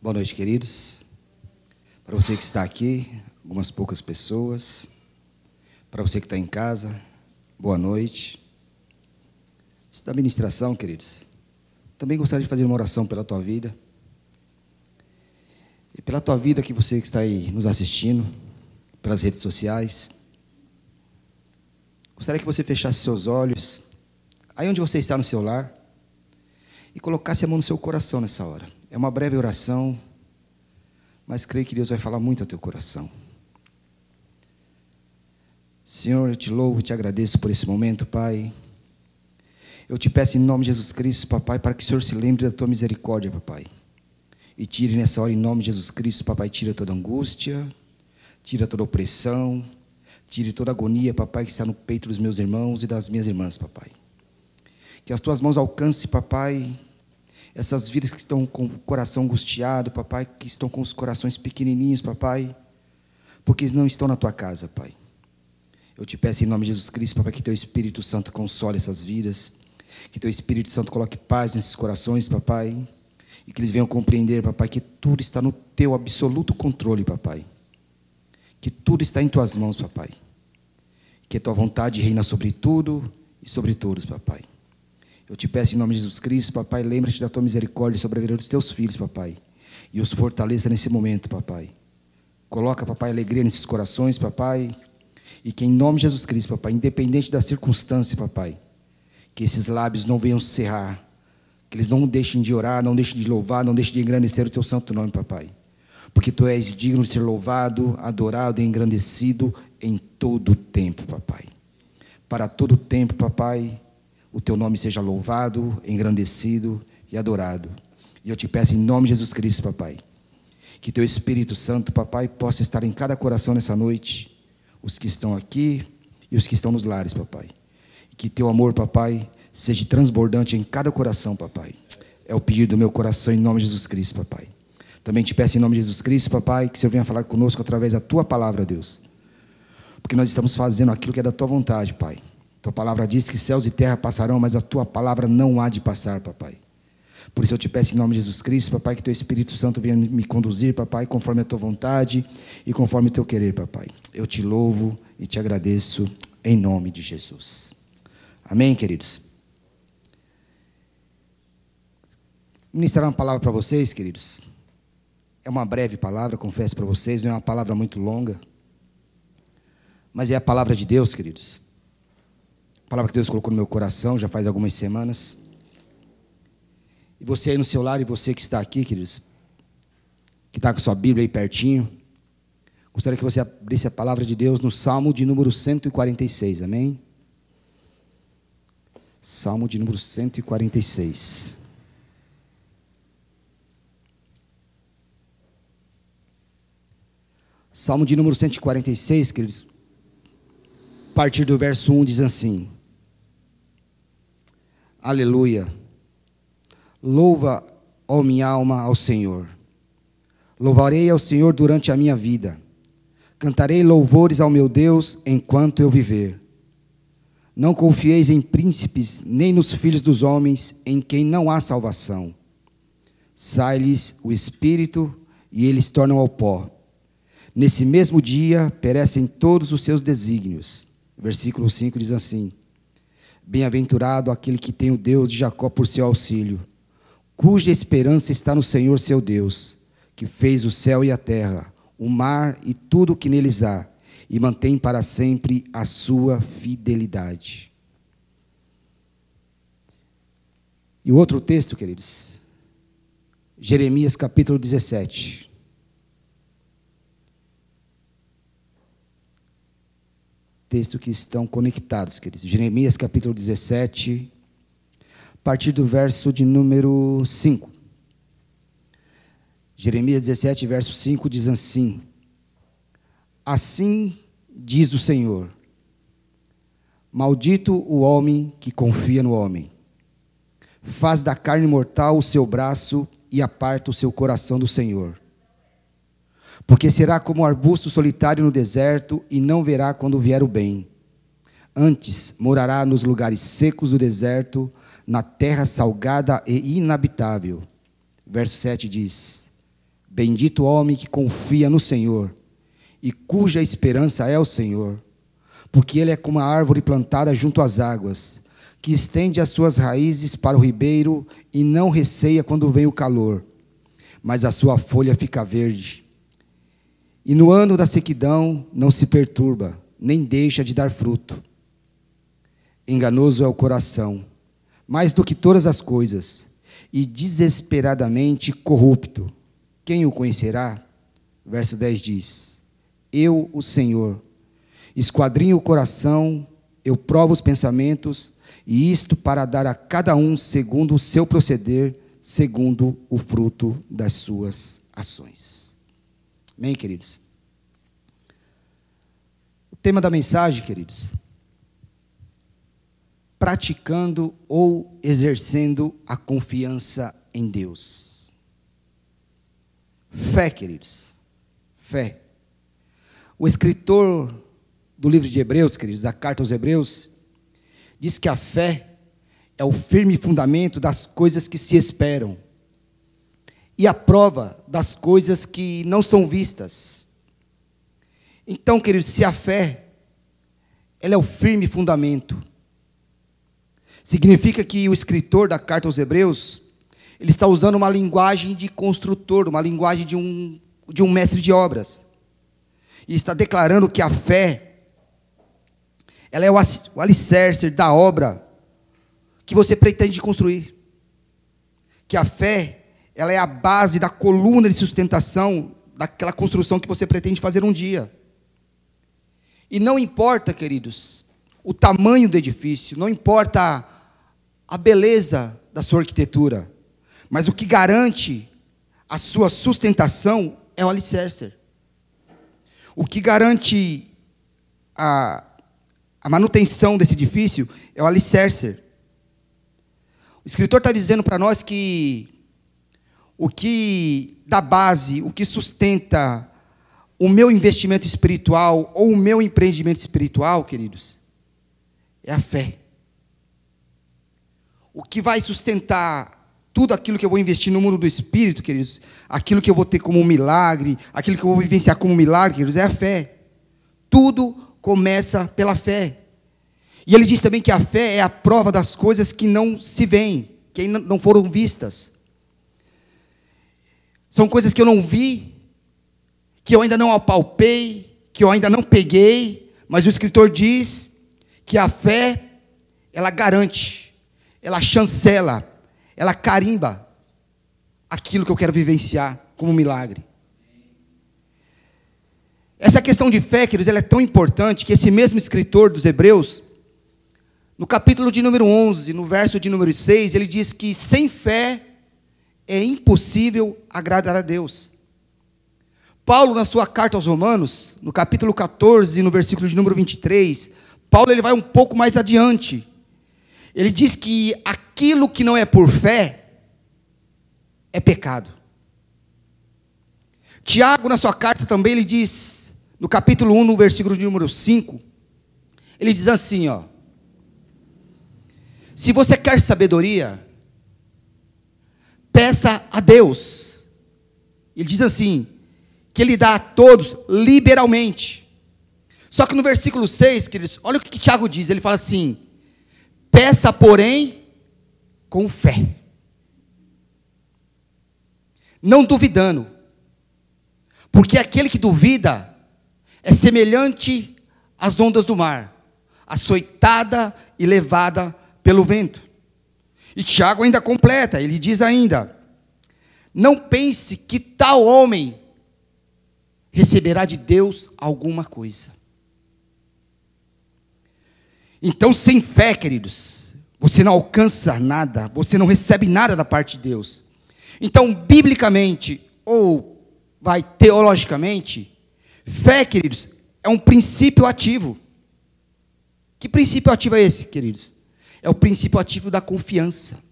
Boa noite, queridos. Para você que está aqui, algumas poucas pessoas. Para você que está em casa, boa noite. Isso da ministração, queridos. Também gostaria de fazer uma oração pela tua vida. E pela tua vida que você que está aí nos assistindo, pelas redes sociais. Gostaria que você fechasse seus olhos, aí onde você está no seu lar, e colocasse a mão no seu coração nessa hora. É uma breve oração, mas creio que Deus vai falar muito ao teu coração. Senhor, eu te louvo, te agradeço por esse momento, Pai. Eu te peço em nome de Jesus Cristo, papai, para que o Senhor se lembre da tua misericórdia, papai. E tire nessa hora, em nome de Jesus Cristo, papai, tira toda angústia, tira toda opressão, tire toda agonia, papai, que está no peito dos meus irmãos e das minhas irmãs, papai. Que as tuas mãos alcancem, papai, essas vidas que estão com o coração angustiado, papai, que estão com os corações pequenininhos, papai, porque não estão na tua casa, pai. Eu te peço em nome de Jesus Cristo, papai, que teu Espírito Santo console essas vidas, que teu Espírito Santo coloque paz nesses corações, papai, e que eles venham compreender, papai, que tudo está no teu absoluto controle, papai. Que tudo está em tuas mãos, papai. Que a tua vontade reina sobre tudo e sobre todos, papai. Eu te peço em nome de Jesus Cristo, papai, lembra-te da tua misericórdia sobre a vida dos teus filhos, papai. E os fortaleça nesse momento, papai. Coloca, papai, alegria nesses corações, papai. E que em nome de Jesus Cristo, papai, independente da circunstância, papai, que esses lábios não venham cerrar, que eles não deixem de orar, não deixem de louvar, não deixem de engrandecer o teu santo nome, papai. Porque tu és digno de ser louvado, adorado e engrandecido em todo o tempo, papai. Para todo o tempo, papai o teu nome seja louvado, engrandecido e adorado. E eu te peço em nome de Jesus Cristo, papai, que teu Espírito Santo, papai, possa estar em cada coração nessa noite, os que estão aqui e os que estão nos lares, papai. Que teu amor, papai, seja transbordante em cada coração, papai. É o pedido do meu coração em nome de Jesus Cristo, papai. Também te peço em nome de Jesus Cristo, papai, que o Senhor venha falar conosco através da tua palavra, Deus. Porque nós estamos fazendo aquilo que é da tua vontade, Pai. Tua palavra diz que céus e terra passarão, mas a tua palavra não há de passar, papai. Por isso eu te peço em nome de Jesus Cristo, papai, que teu Espírito Santo venha me conduzir, papai, conforme a tua vontade e conforme o teu querer, papai. Eu te louvo e te agradeço em nome de Jesus. Amém, queridos? Ministrar uma palavra para vocês, queridos. É uma breve palavra, confesso para vocês, não é uma palavra muito longa. Mas é a palavra de Deus, queridos. A palavra que Deus colocou no meu coração já faz algumas semanas. E você aí no seu lar e você que está aqui, queridos, que está com sua Bíblia aí pertinho, gostaria que você abrisse a palavra de Deus no Salmo de número 146, amém? Salmo de número 146. Salmo de número 146, queridos, a partir do verso 1 diz assim: Aleluia. Louva, ó minha alma, ao Senhor. Louvarei ao Senhor durante a minha vida. Cantarei louvores ao meu Deus enquanto eu viver. Não confieis em príncipes, nem nos filhos dos homens, em quem não há salvação. Sai-lhes o espírito e eles tornam ao pó. Nesse mesmo dia perecem todos os seus desígnios. Versículo 5 diz assim: Bem-aventurado aquele que tem o Deus de Jacó por seu auxílio, cuja esperança está no Senhor seu Deus, que fez o céu e a terra, o mar e tudo o que neles há, e mantém para sempre a sua fidelidade. E o outro texto, queridos, Jeremias capítulo 17. Texto que estão conectados, queridos. Jeremias capítulo 17, a partir do verso de número 5. Jeremias 17, verso 5 diz assim: Assim diz o Senhor: Maldito o homem que confia no homem, faz da carne mortal o seu braço e aparta o seu coração do Senhor porque será como um arbusto solitário no deserto e não verá quando vier o bem. Antes morará nos lugares secos do deserto, na terra salgada e inabitável. Verso 7 diz: Bendito o homem que confia no Senhor e cuja esperança é o Senhor, porque ele é como a árvore plantada junto às águas, que estende as suas raízes para o ribeiro e não receia quando vem o calor, mas a sua folha fica verde. E no ano da sequidão não se perturba, nem deixa de dar fruto. Enganoso é o coração, mais do que todas as coisas, e desesperadamente corrupto. Quem o conhecerá? Verso 10 diz: Eu, o Senhor, esquadrinho o coração, eu provo os pensamentos, e isto para dar a cada um segundo o seu proceder, segundo o fruto das suas ações. Amém, queridos? O tema da mensagem, queridos, praticando ou exercendo a confiança em Deus. Fé, queridos. Fé. O escritor do livro de Hebreus, queridos, da carta aos Hebreus, diz que a fé é o firme fundamento das coisas que se esperam e a prova das coisas que não são vistas. Então, queridos, se a fé ela é o firme fundamento Significa que o escritor da carta aos Hebreus, ele está usando uma linguagem de construtor, uma linguagem de um, de um mestre de obras. E está declarando que a fé, ela é o alicerce da obra que você pretende construir. Que a fé, ela é a base da coluna de sustentação daquela construção que você pretende fazer um dia. E não importa, queridos, o tamanho do edifício, não importa a beleza da sua arquitetura, mas o que garante a sua sustentação é o alicerce. O que garante a, a manutenção desse edifício é o alicerce. O escritor está dizendo para nós que o que dá base, o que sustenta o meu investimento espiritual ou o meu empreendimento espiritual, queridos, é a fé o que vai sustentar tudo aquilo que eu vou investir no mundo do espírito, queridos, aquilo que eu vou ter como milagre, aquilo que eu vou vivenciar como milagre, queridos, é a fé. Tudo começa pela fé. E ele diz também que a fé é a prova das coisas que não se veem, que não foram vistas. São coisas que eu não vi, que eu ainda não apalpei, que eu ainda não peguei, mas o escritor diz que a fé, ela garante ela chancela, ela carimba aquilo que eu quero vivenciar como milagre. Essa questão de fé, queridos, ela é tão importante que esse mesmo escritor dos Hebreus, no capítulo de número 11, no verso de número 6, ele diz que sem fé é impossível agradar a Deus. Paulo, na sua carta aos Romanos, no capítulo 14, no versículo de número 23, Paulo ele vai um pouco mais adiante. Ele diz que aquilo que não é por fé é pecado. Tiago, na sua carta também, ele diz, no capítulo 1, no versículo de número 5, ele diz assim, ó. Se você quer sabedoria, peça a Deus. Ele diz assim, que ele dá a todos liberalmente. Só que no versículo 6, queridos, olha o que, que Tiago diz, ele fala assim: Peça, porém, com fé. Não duvidando. Porque aquele que duvida é semelhante às ondas do mar, açoitada e levada pelo vento. E Tiago ainda completa, ele diz ainda: Não pense que tal homem receberá de Deus alguma coisa. Então, sem fé, queridos, você não alcança nada, você não recebe nada da parte de Deus. Então, biblicamente, ou vai teologicamente, fé, queridos, é um princípio ativo. Que princípio ativo é esse, queridos? É o princípio ativo da confiança.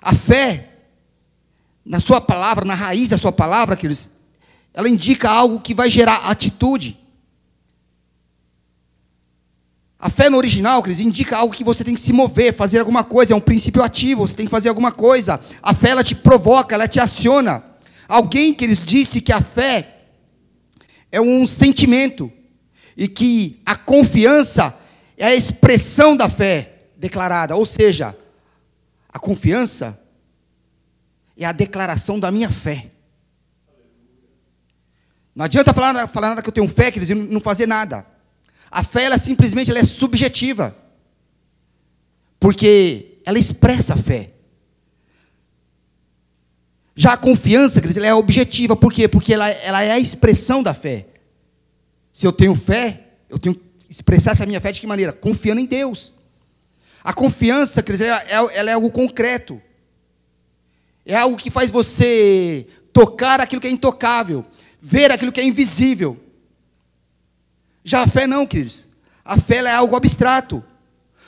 A fé, na sua palavra, na raiz da sua palavra, queridos, ela indica algo que vai gerar atitude. A fé no original, queridos, indica algo que você tem que se mover, fazer alguma coisa, é um princípio ativo, você tem que fazer alguma coisa. A fé, ela te provoca, ela te aciona. Alguém que eles disse que a fé é um sentimento e que a confiança é a expressão da fé declarada, ou seja, a confiança é a declaração da minha fé. Não adianta falar, falar nada que eu tenho fé, queridos, e não fazer nada. A fé, ela simplesmente ela é subjetiva. Porque ela expressa a fé. Já a confiança, queridos, ela é objetiva. Por quê? Porque ela, ela é a expressão da fé. Se eu tenho fé, eu tenho que expressar essa minha fé de que maneira? Confiando em Deus. A confiança, queridos, ela é, ela é algo concreto. É algo que faz você tocar aquilo que é intocável, ver aquilo que é invisível. Já a fé não, queridos. A fé é algo abstrato.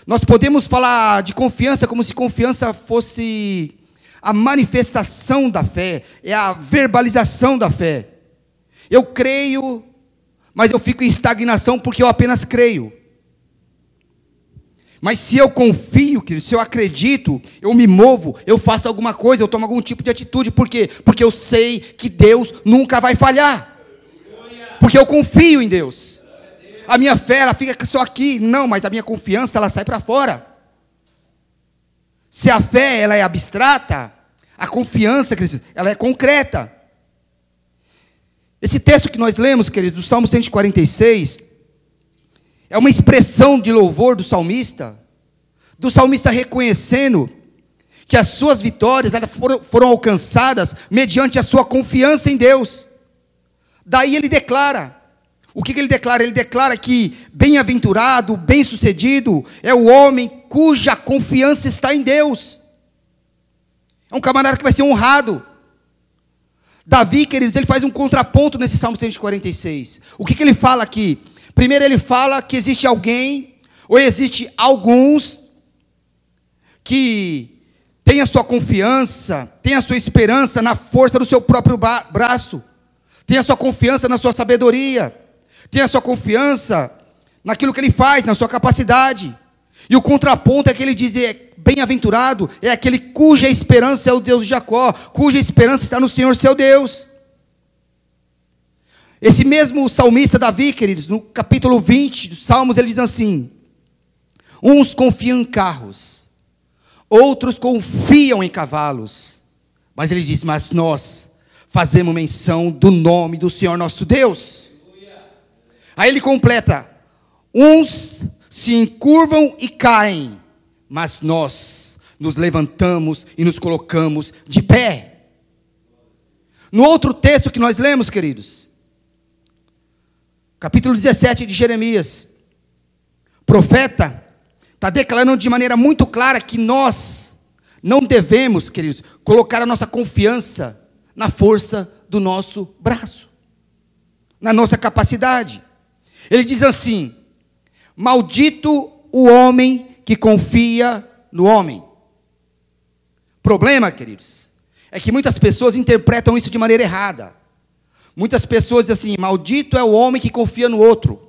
Nós podemos falar de confiança como se confiança fosse a manifestação da fé, é a verbalização da fé. Eu creio, mas eu fico em estagnação porque eu apenas creio. Mas se eu confio, se eu acredito, eu me movo, eu faço alguma coisa, eu tomo algum tipo de atitude. Por quê? Porque eu sei que Deus nunca vai falhar. Porque eu confio em Deus. A minha fé, ela fica só aqui. Não, mas a minha confiança, ela sai para fora. Se a fé, ela é abstrata, a confiança, ela é concreta. Esse texto que nós lemos, queridos, do Salmo 146, é uma expressão de louvor do salmista, do salmista reconhecendo que as suas vitórias foram, foram alcançadas mediante a sua confiança em Deus. Daí ele declara: o que, que ele declara? Ele declara que bem-aventurado, bem-sucedido é o homem cuja confiança está em Deus. É um camarada que vai ser honrado. Davi, queridos, ele faz um contraponto nesse Salmo 146. O que, que ele fala aqui? Primeiro ele fala que existe alguém, ou existe alguns, que tem a sua confiança, tem a sua esperança na força do seu próprio braço, tem a sua confiança na sua sabedoria, tem a sua confiança naquilo que ele faz, na sua capacidade. E o contraponto é que ele diz: é, bem-aventurado é aquele cuja esperança é o Deus de Jacó, cuja esperança está no Senhor seu Deus. Esse mesmo salmista Davi, queridos, no capítulo 20 dos Salmos, ele diz assim: Uns confiam em carros, outros confiam em cavalos. Mas ele diz: Mas nós fazemos menção do nome do Senhor nosso Deus. Aí ele completa: Uns se encurvam e caem, mas nós nos levantamos e nos colocamos de pé. No outro texto que nós lemos, queridos, capítulo 17 de Jeremias, profeta está declarando de maneira muito clara que nós não devemos, queridos, colocar a nossa confiança na força do nosso braço, na nossa capacidade. Ele diz assim: Maldito o homem que confia no homem. Problema, queridos, é que muitas pessoas interpretam isso de maneira errada. Muitas pessoas dizem assim: maldito é o homem que confia no outro.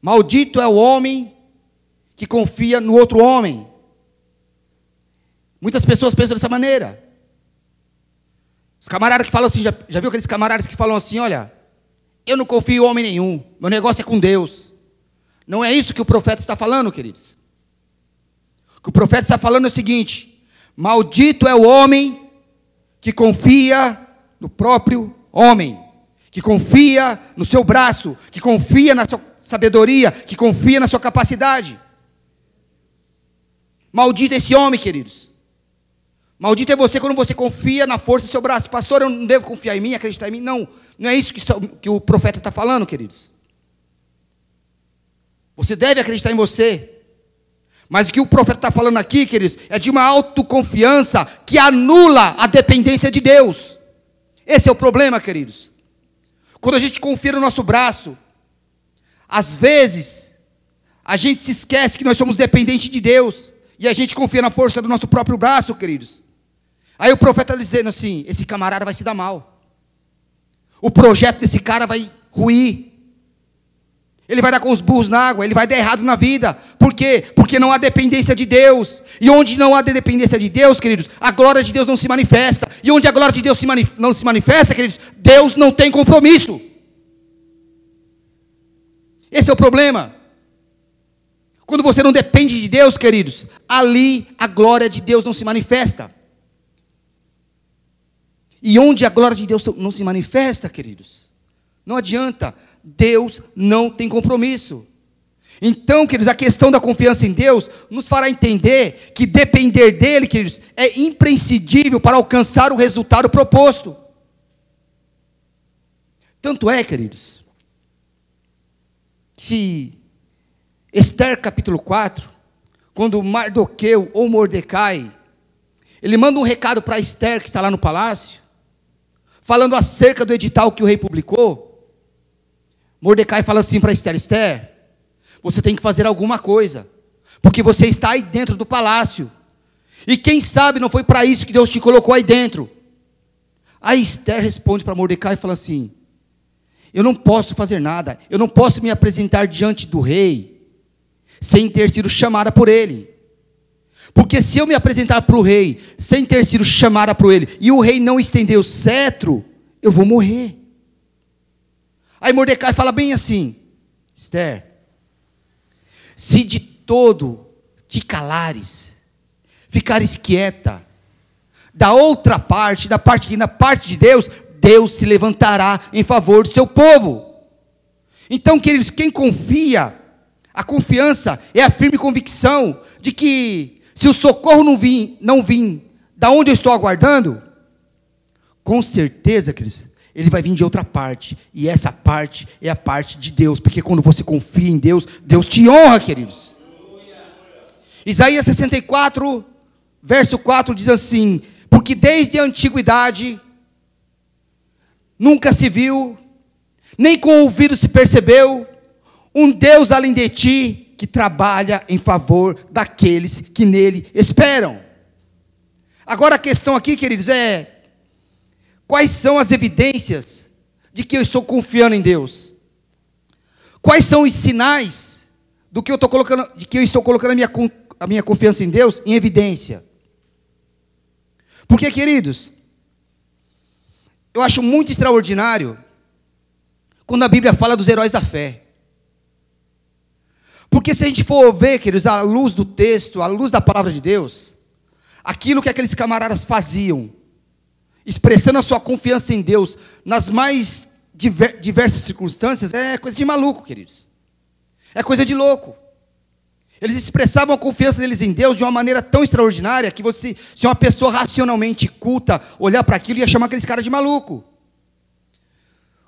Maldito é o homem que confia no outro homem. Muitas pessoas pensam dessa maneira. Os camaradas que falam assim, já, já viu aqueles camaradas que falam assim: olha, eu não confio em homem nenhum, meu negócio é com Deus. Não é isso que o profeta está falando, queridos. O que o profeta está falando é o seguinte: maldito é o homem que confia no próprio homem, que confia no seu braço, que confia na sua sabedoria, que confia na sua capacidade. Maldito esse homem, queridos. Maldito é você quando você confia na força do seu braço. Pastor, eu não devo confiar em mim, acreditar em mim. Não, não é isso que, que o profeta está falando, queridos. Você deve acreditar em você. Mas o que o profeta está falando aqui, queridos, é de uma autoconfiança que anula a dependência de Deus. Esse é o problema, queridos. Quando a gente confia no nosso braço, às vezes, a gente se esquece que nós somos dependentes de Deus. E a gente confia na força do nosso próprio braço, queridos. Aí o profeta está dizendo assim: esse camarada vai se dar mal. O projeto desse cara vai ruir. Ele vai dar com os burros na água, ele vai dar errado na vida. Por quê? Porque não há dependência de Deus. E onde não há dependência de Deus, queridos, a glória de Deus não se manifesta. E onde a glória de Deus não se manifesta, queridos, Deus não tem compromisso. Esse é o problema. Quando você não depende de Deus, queridos, ali a glória de Deus não se manifesta. E onde a glória de Deus não se manifesta, queridos, não adianta, Deus não tem compromisso. Então, queridos, a questão da confiança em Deus nos fará entender que depender dele, queridos, é imprescindível para alcançar o resultado proposto. Tanto é, queridos, se Esther capítulo 4, quando Mardoqueu ou Mordecai, ele manda um recado para Esther, que está lá no palácio, falando acerca do edital que o rei publicou, Mordecai fala assim para Esther: Esther, você tem que fazer alguma coisa, porque você está aí dentro do palácio, e quem sabe não foi para isso que Deus te colocou aí dentro. Aí Esther responde para Mordecai e fala assim: Eu não posso fazer nada, eu não posso me apresentar diante do rei sem ter sido chamada por ele. Porque se eu me apresentar para o rei sem ter sido chamada por ele, e o rei não estender o cetro, eu vou morrer. Aí Mordecai fala bem assim: Esther, se de todo te calares, ficares quieta, da outra parte, da parte que na parte de Deus, Deus se levantará em favor do seu povo. Então, queridos, quem confia, a confiança é a firme convicção de que se o socorro não vir, não vir da onde eu estou aguardando, com certeza, queridos, ele vai vir de outra parte. E essa parte é a parte de Deus. Porque quando você confia em Deus, Deus te honra, queridos. Isaías 64, verso 4 diz assim: Porque desde a antiguidade nunca se viu, nem com o ouvido se percebeu, um Deus além de ti que trabalha em favor daqueles que nele esperam. Agora a questão aqui, queridos, é Quais são as evidências de que eu estou confiando em Deus? Quais são os sinais do que eu estou colocando, de que eu estou colocando a minha, a minha confiança em Deus em evidência? Porque, queridos, eu acho muito extraordinário quando a Bíblia fala dos heróis da fé. Porque se a gente for ver, queridos, à luz do texto, à luz da palavra de Deus, aquilo que aqueles camaradas faziam expressando a sua confiança em Deus nas mais diversas circunstâncias, é coisa de maluco, queridos. É coisa de louco. Eles expressavam a confiança deles em Deus de uma maneira tão extraordinária que você, se uma pessoa racionalmente culta olhar para aquilo, ia chamar aqueles caras de maluco.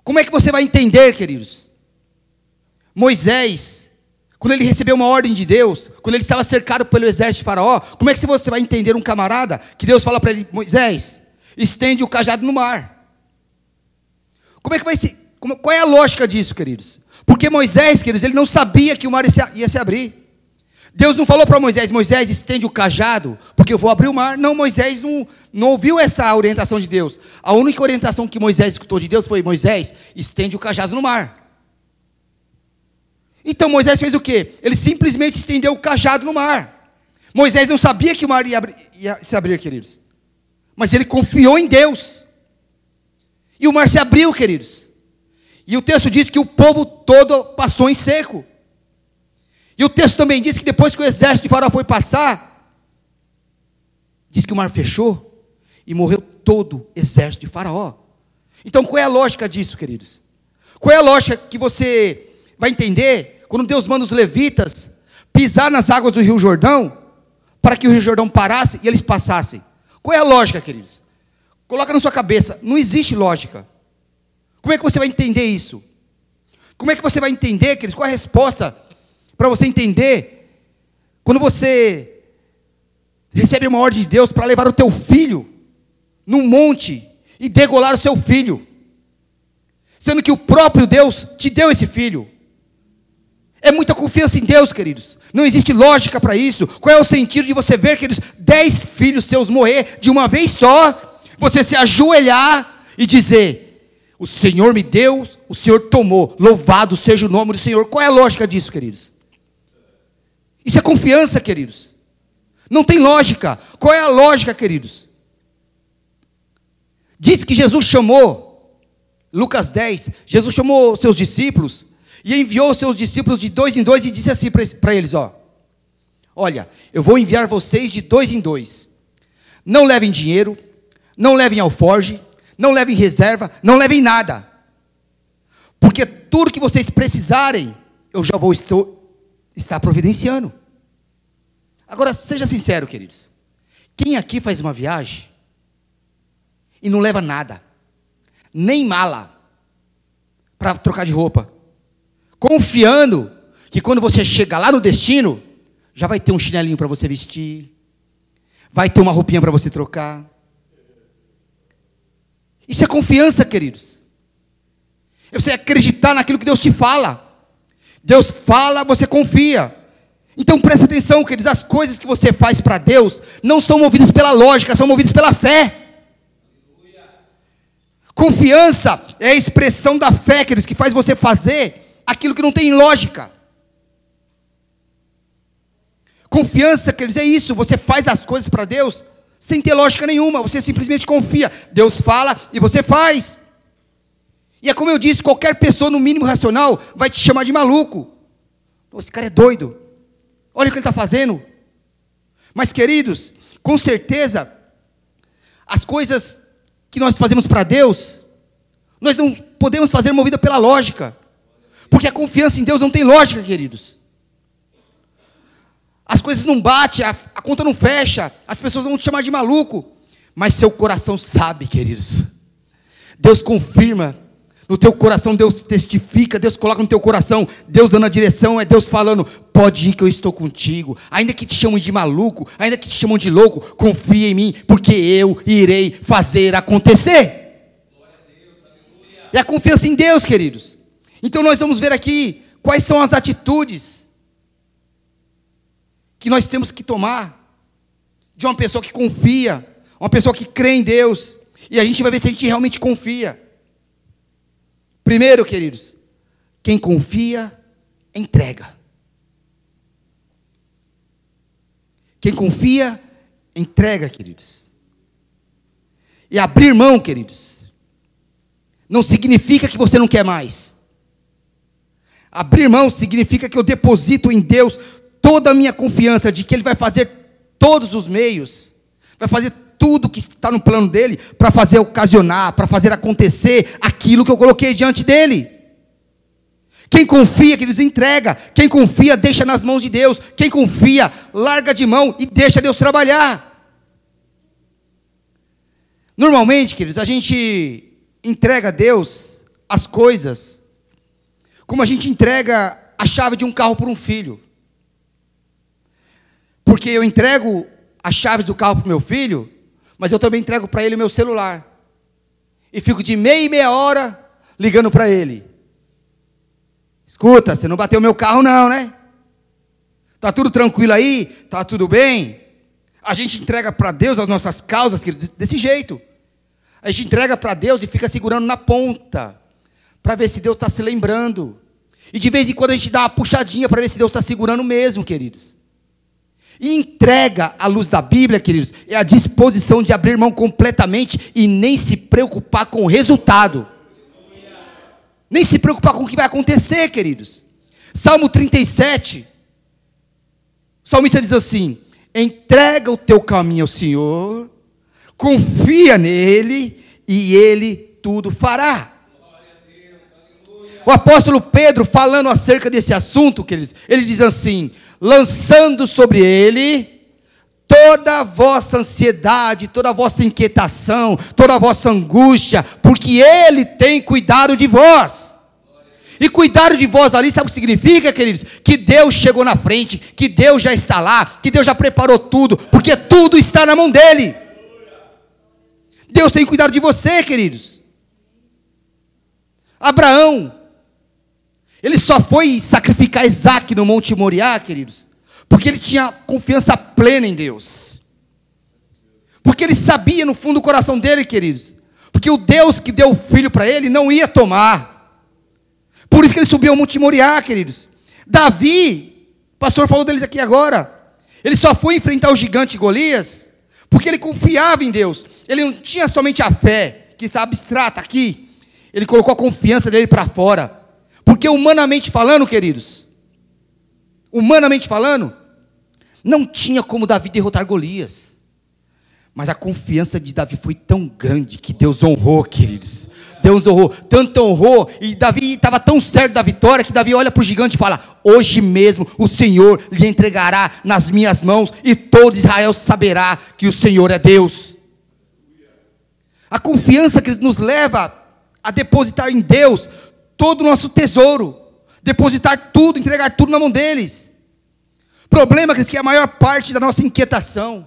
Como é que você vai entender, queridos? Moisés, quando ele recebeu uma ordem de Deus, quando ele estava cercado pelo exército de Faraó, como é que você vai entender um camarada que Deus fala para ele, Moisés, estende o cajado no mar. Como é que vai se. Como, qual é a lógica disso, queridos? Porque Moisés, queridos, ele não sabia que o mar ia se, ia se abrir. Deus não falou para Moisés, Moisés, estende o cajado, porque eu vou abrir o mar. Não, Moisés não, não ouviu essa orientação de Deus. A única orientação que Moisés escutou de Deus foi: Moisés, estende o cajado no mar. Então Moisés fez o quê? Ele simplesmente estendeu o cajado no mar. Moisés não sabia que o mar ia, abrir, ia se abrir, queridos mas ele confiou em Deus. E o mar se abriu, queridos. E o texto diz que o povo todo passou em seco. E o texto também diz que depois que o exército de Faraó foi passar, diz que o mar fechou e morreu todo o exército de Faraó. Então qual é a lógica disso, queridos? Qual é a lógica que você vai entender quando Deus manda os levitas pisar nas águas do Rio Jordão para que o Rio Jordão parasse e eles passassem? Qual é a lógica, queridos? Coloca na sua cabeça, não existe lógica. Como é que você vai entender isso? Como é que você vai entender, queridos? Qual é a resposta para você entender quando você recebe uma ordem de Deus para levar o teu filho num monte e degolar o seu filho, sendo que o próprio Deus te deu esse filho? É muita confiança em Deus, queridos. Não existe lógica para isso. Qual é o sentido de você ver, queridos, dez filhos seus morrer de uma vez só? Você se ajoelhar e dizer: O Senhor me deu, o Senhor tomou. Louvado seja o nome do Senhor. Qual é a lógica disso, queridos? Isso é confiança, queridos. Não tem lógica. Qual é a lógica, queridos? Diz que Jesus chamou, Lucas 10, Jesus chamou seus discípulos e enviou seus discípulos de dois em dois e disse assim para eles: ó, Olha, eu vou enviar vocês de dois em dois. Não levem dinheiro, não levem alforge, não levem reserva, não levem nada. Porque tudo que vocês precisarem, eu já vou estou, estar providenciando. Agora, seja sincero, queridos. Quem aqui faz uma viagem e não leva nada, nem mala, para trocar de roupa, confiando que quando você chega lá no destino, já vai ter um chinelinho para você vestir, vai ter uma roupinha para você trocar. Isso é confiança, queridos. É você acreditar naquilo que Deus te fala. Deus fala, você confia. Então preste atenção, queridos, as coisas que você faz para Deus não são movidas pela lógica, são movidas pela fé. Confiança é a expressão da fé, queridos, que faz você fazer aquilo que não tem lógica. Confiança, quer dizer isso, você faz as coisas para Deus sem ter lógica nenhuma, você simplesmente confia. Deus fala e você faz. E é como eu disse, qualquer pessoa, no mínimo racional, vai te chamar de maluco. Esse cara é doido. Olha o que ele está fazendo. Mas, queridos, com certeza, as coisas que nós fazemos para Deus, nós não podemos fazer movida pela lógica. Porque a confiança em Deus não tem lógica, queridos as coisas não batem, a, a conta não fecha, as pessoas vão te chamar de maluco, mas seu coração sabe, queridos. Deus confirma no teu coração, Deus testifica, Deus coloca no teu coração, Deus dando a direção, é Deus falando: pode ir que eu estou contigo. Ainda que te chamem de maluco, ainda que te chamem de louco, confia em mim, porque eu irei fazer acontecer. É a confiança em Deus, queridos. Então nós vamos ver aqui quais são as atitudes que nós temos que tomar de uma pessoa que confia, uma pessoa que crê em Deus, e a gente vai ver se a gente realmente confia. Primeiro, queridos, quem confia, entrega. Quem confia, entrega, queridos. E abrir mão, queridos, não significa que você não quer mais. Abrir mão significa que eu deposito em Deus toda a minha confiança de que Ele vai fazer todos os meios, vai fazer tudo que está no plano dele para fazer ocasionar, para fazer acontecer aquilo que eu coloquei diante dele. Quem confia, que eles entrega. Quem confia, deixa nas mãos de Deus. Quem confia, larga de mão e deixa Deus trabalhar. Normalmente, queridos, a gente entrega a Deus as coisas como a gente entrega a chave de um carro para um filho. Porque eu entrego as chaves do carro para o meu filho, mas eu também entrego para ele o meu celular. E fico de meia e meia hora ligando para ele. Escuta, você não bateu meu carro não, né? Tá tudo tranquilo aí? Tá tudo bem? A gente entrega para Deus as nossas causas desse jeito. A gente entrega para Deus e fica segurando na ponta, para ver se Deus está se lembrando. E de vez em quando a gente dá uma puxadinha para ver se Deus está segurando mesmo, queridos. E entrega à luz da Bíblia, queridos, é a disposição de abrir mão completamente e nem se preocupar com o resultado. Nem se preocupar com o que vai acontecer, queridos. Salmo 37. O salmista diz assim: entrega o teu caminho ao Senhor, confia nele e ele tudo fará. O apóstolo Pedro, falando acerca desse assunto, queridos, ele diz assim: lançando sobre ele toda a vossa ansiedade, toda a vossa inquietação, toda a vossa angústia, porque ele tem cuidado de vós. E cuidado de vós ali, sabe o que significa, queridos? Que Deus chegou na frente, que Deus já está lá, que Deus já preparou tudo, porque tudo está na mão dele. Deus tem cuidado de você, queridos. Abraão, ele só foi sacrificar Isaac no Monte Moriá, queridos, porque ele tinha confiança plena em Deus. Porque ele sabia no fundo do coração dele, queridos, Porque o Deus que deu o filho para ele não ia tomar. Por isso que ele subiu ao Monte Moriá, queridos. Davi, o pastor falou deles aqui agora. Ele só foi enfrentar o gigante Golias porque ele confiava em Deus. Ele não tinha somente a fé, que está abstrata aqui. Ele colocou a confiança dele para fora. Porque humanamente falando, queridos, humanamente falando, não tinha como Davi derrotar Golias. Mas a confiança de Davi foi tão grande que Deus honrou, queridos. Deus honrou, tanto honrou, e Davi estava tão certo da vitória que Davi olha para o gigante e fala: Hoje mesmo o Senhor lhe entregará nas minhas mãos, e todo Israel saberá que o Senhor é Deus. A confiança que nos leva a depositar em Deus todo o nosso tesouro, depositar tudo, entregar tudo na mão deles. Problema que é a maior parte da nossa inquietação,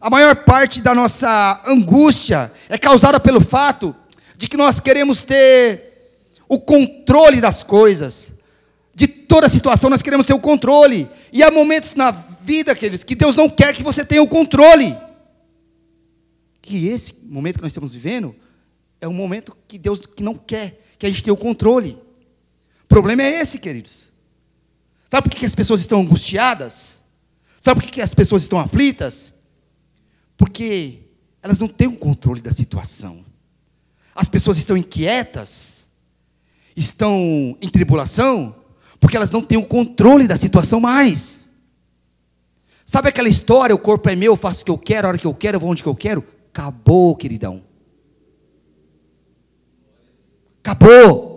a maior parte da nossa angústia é causada pelo fato de que nós queremos ter o controle das coisas, de toda a situação nós queremos ter o controle. E há momentos na vida, queridos, que Deus não quer que você tenha o controle. E esse momento que nós estamos vivendo é um momento que Deus que não quer que a gente tenha o controle. O problema é esse, queridos. Sabe por que as pessoas estão angustiadas? Sabe por que as pessoas estão aflitas? Porque elas não têm o controle da situação. As pessoas estão inquietas, estão em tribulação, porque elas não têm o controle da situação mais. Sabe aquela história, o corpo é meu, eu faço o que eu quero, a hora que eu quero, eu vou onde que eu quero? Acabou, queridão. Acabou.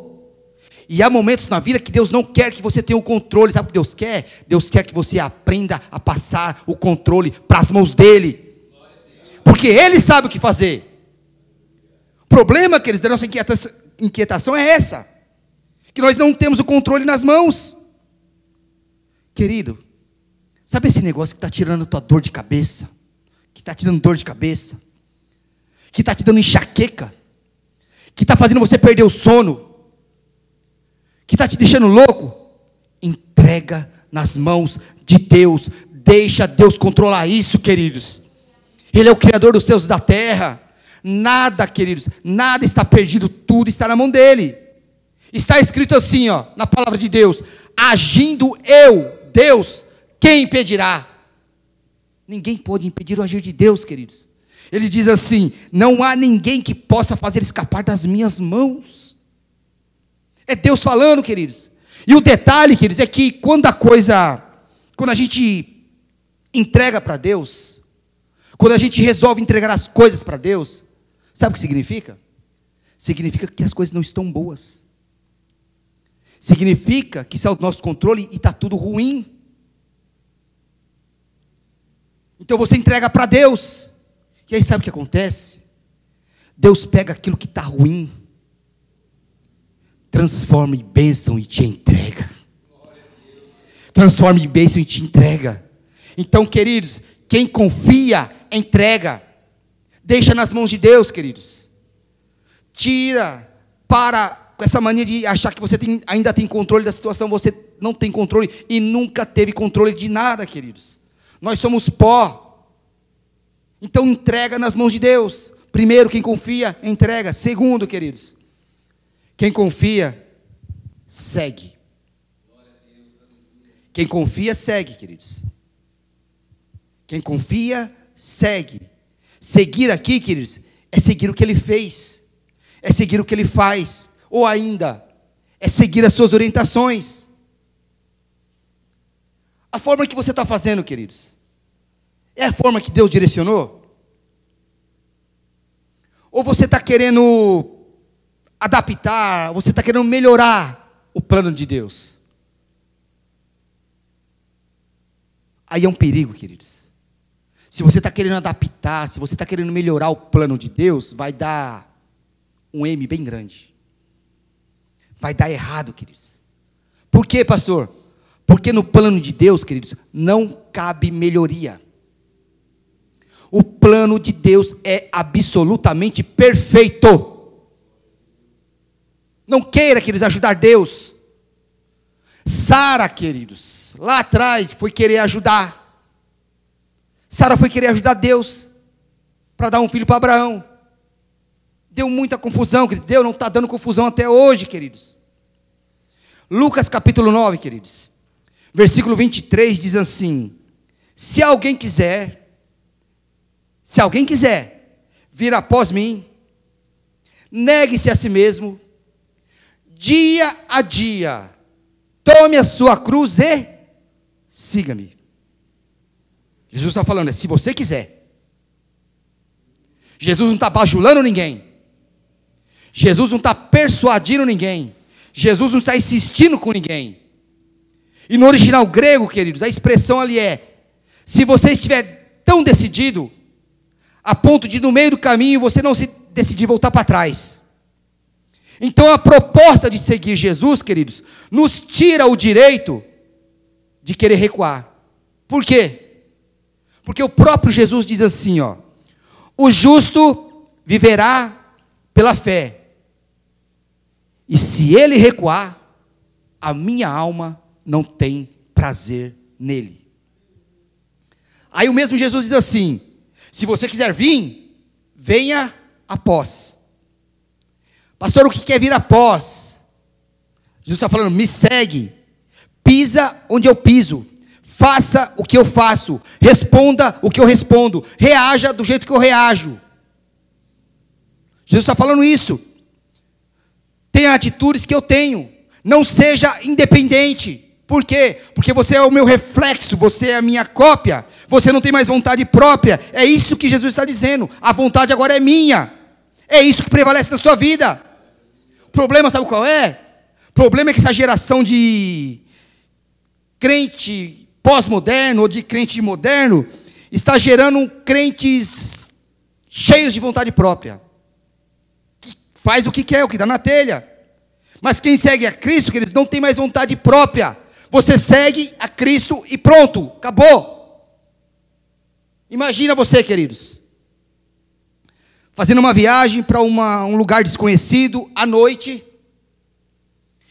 E há momentos na vida que Deus não quer que você tenha o controle. Sabe o que Deus quer? Deus quer que você aprenda a passar o controle para as mãos dele. Porque ele sabe o que fazer. O problema, queridos, da nossa inquietação é essa. Que nós não temos o controle nas mãos. Querido, sabe esse negócio que está tirando a tua dor de cabeça? Que está te dando dor de cabeça? Que está te dando enxaqueca? Que está fazendo você perder o sono? que está te deixando louco, entrega nas mãos de Deus. Deixa Deus controlar isso, queridos. Ele é o Criador dos céus e da terra. Nada, queridos, nada está perdido, tudo está na mão dele. Está escrito assim, ó, na palavra de Deus: agindo eu, Deus, quem impedirá? Ninguém pode impedir o agir de Deus, queridos. Ele diz assim: não há ninguém que possa fazer escapar das minhas mãos. É Deus falando, queridos. E o detalhe, queridos, é que quando a coisa, quando a gente entrega para Deus, quando a gente resolve entregar as coisas para Deus, sabe o que significa? Significa que as coisas não estão boas. Significa que está o nosso controle e está tudo ruim. Então você entrega para Deus. E aí sabe o que acontece? Deus pega aquilo que está ruim transforma em bênção e te entrega. Transforma em bênção e te entrega. Então, queridos, quem confia, entrega. Deixa nas mãos de Deus, queridos. Tira para com essa mania de achar que você tem, ainda tem controle da situação, você não tem controle e nunca teve controle de nada, queridos. Nós somos pó. Então entrega nas mãos de Deus. Primeiro, quem confia, entrega. Segundo, queridos, quem confia, segue. Quem confia, segue, queridos. Quem confia, segue. Seguir aqui, queridos, é seguir o que ele fez, é seguir o que ele faz, ou ainda, é seguir as suas orientações. A forma que você está fazendo, queridos, é a forma que Deus direcionou? Ou você está querendo adaptar, você está querendo melhorar o plano de Deus. Aí é um perigo, queridos. Se você está querendo adaptar, se você está querendo melhorar o plano de Deus, vai dar um M bem grande. Vai dar errado, queridos. Por quê, pastor? Porque no plano de Deus, queridos, não cabe melhoria. O plano de Deus é absolutamente perfeito. Não queira, queridos, ajudar Deus. Sara, queridos, lá atrás foi querer ajudar. Sara foi querer ajudar Deus para dar um filho para Abraão. deu muita confusão, queridos. Deu, não está dando confusão até hoje, queridos. Lucas capítulo 9, queridos. Versículo 23 diz assim: Se alguém quiser, se alguém quiser vir após mim, negue-se a si mesmo, dia a dia, tome a sua cruz e siga-me. Jesus está falando, é se você quiser. Jesus não está bajulando ninguém. Jesus não está persuadindo ninguém. Jesus não está insistindo com ninguém. E no original grego, queridos, a expressão ali é: se você estiver tão decidido, a ponto de no meio do caminho você não se decidir voltar para trás. Então a proposta de seguir Jesus, queridos, nos tira o direito de querer recuar. Por quê? Porque o próprio Jesus diz assim, ó: O justo viverá pela fé. E se ele recuar, a minha alma não tem prazer nele. Aí o mesmo Jesus diz assim: se você quiser vir, venha após. Pastor, o que quer vir após? Jesus está falando, me segue, pisa onde eu piso, faça o que eu faço, responda o que eu respondo, reaja do jeito que eu reajo. Jesus está falando isso. Tenha atitudes que eu tenho. Não seja independente. Por quê? Porque você é o meu reflexo, você é a minha cópia. Você não tem mais vontade própria. É isso que Jesus está dizendo. A vontade agora é minha. É isso que prevalece na sua vida. O problema, sabe qual é? O problema é que essa geração de crente pós-moderno ou de crente moderno está gerando crentes cheios de vontade própria faz o que quer, o que dá na telha. Mas quem segue a Cristo, queridos, não tem mais vontade própria. Você segue a Cristo e pronto, acabou. Imagina você, queridos, fazendo uma viagem para um lugar desconhecido à noite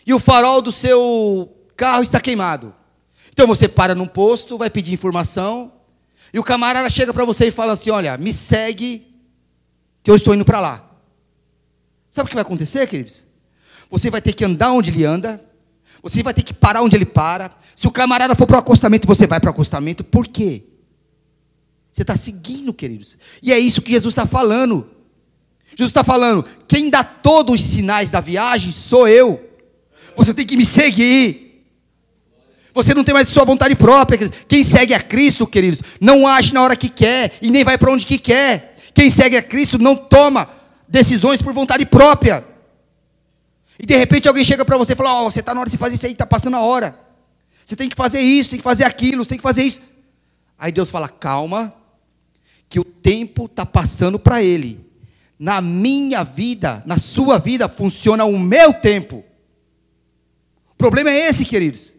e o farol do seu carro está queimado. Então você para num posto, vai pedir informação e o camarada chega para você e fala assim: Olha, me segue, que eu estou indo para lá. Sabe o que vai acontecer, queridos? Você vai ter que andar onde ele anda, você vai ter que parar onde ele para. Se o camarada for para o acostamento, você vai para o acostamento. Por quê? Você está seguindo, queridos. E é isso que Jesus está falando. Jesus está falando: quem dá todos os sinais da viagem sou eu. Você tem que me seguir. Você não tem mais sua vontade própria. Queridos. Quem segue a Cristo, queridos, não age na hora que quer e nem vai para onde que quer. Quem segue a Cristo não toma decisões por vontade própria. E de repente alguém chega para você e fala: oh, você está na hora de fazer isso aí, está passando a hora. Você tem que fazer isso, tem que fazer aquilo, tem que fazer isso. Aí Deus fala: calma, que o tempo está passando para ele. Na minha vida, na sua vida, funciona o meu tempo. O problema é esse, queridos.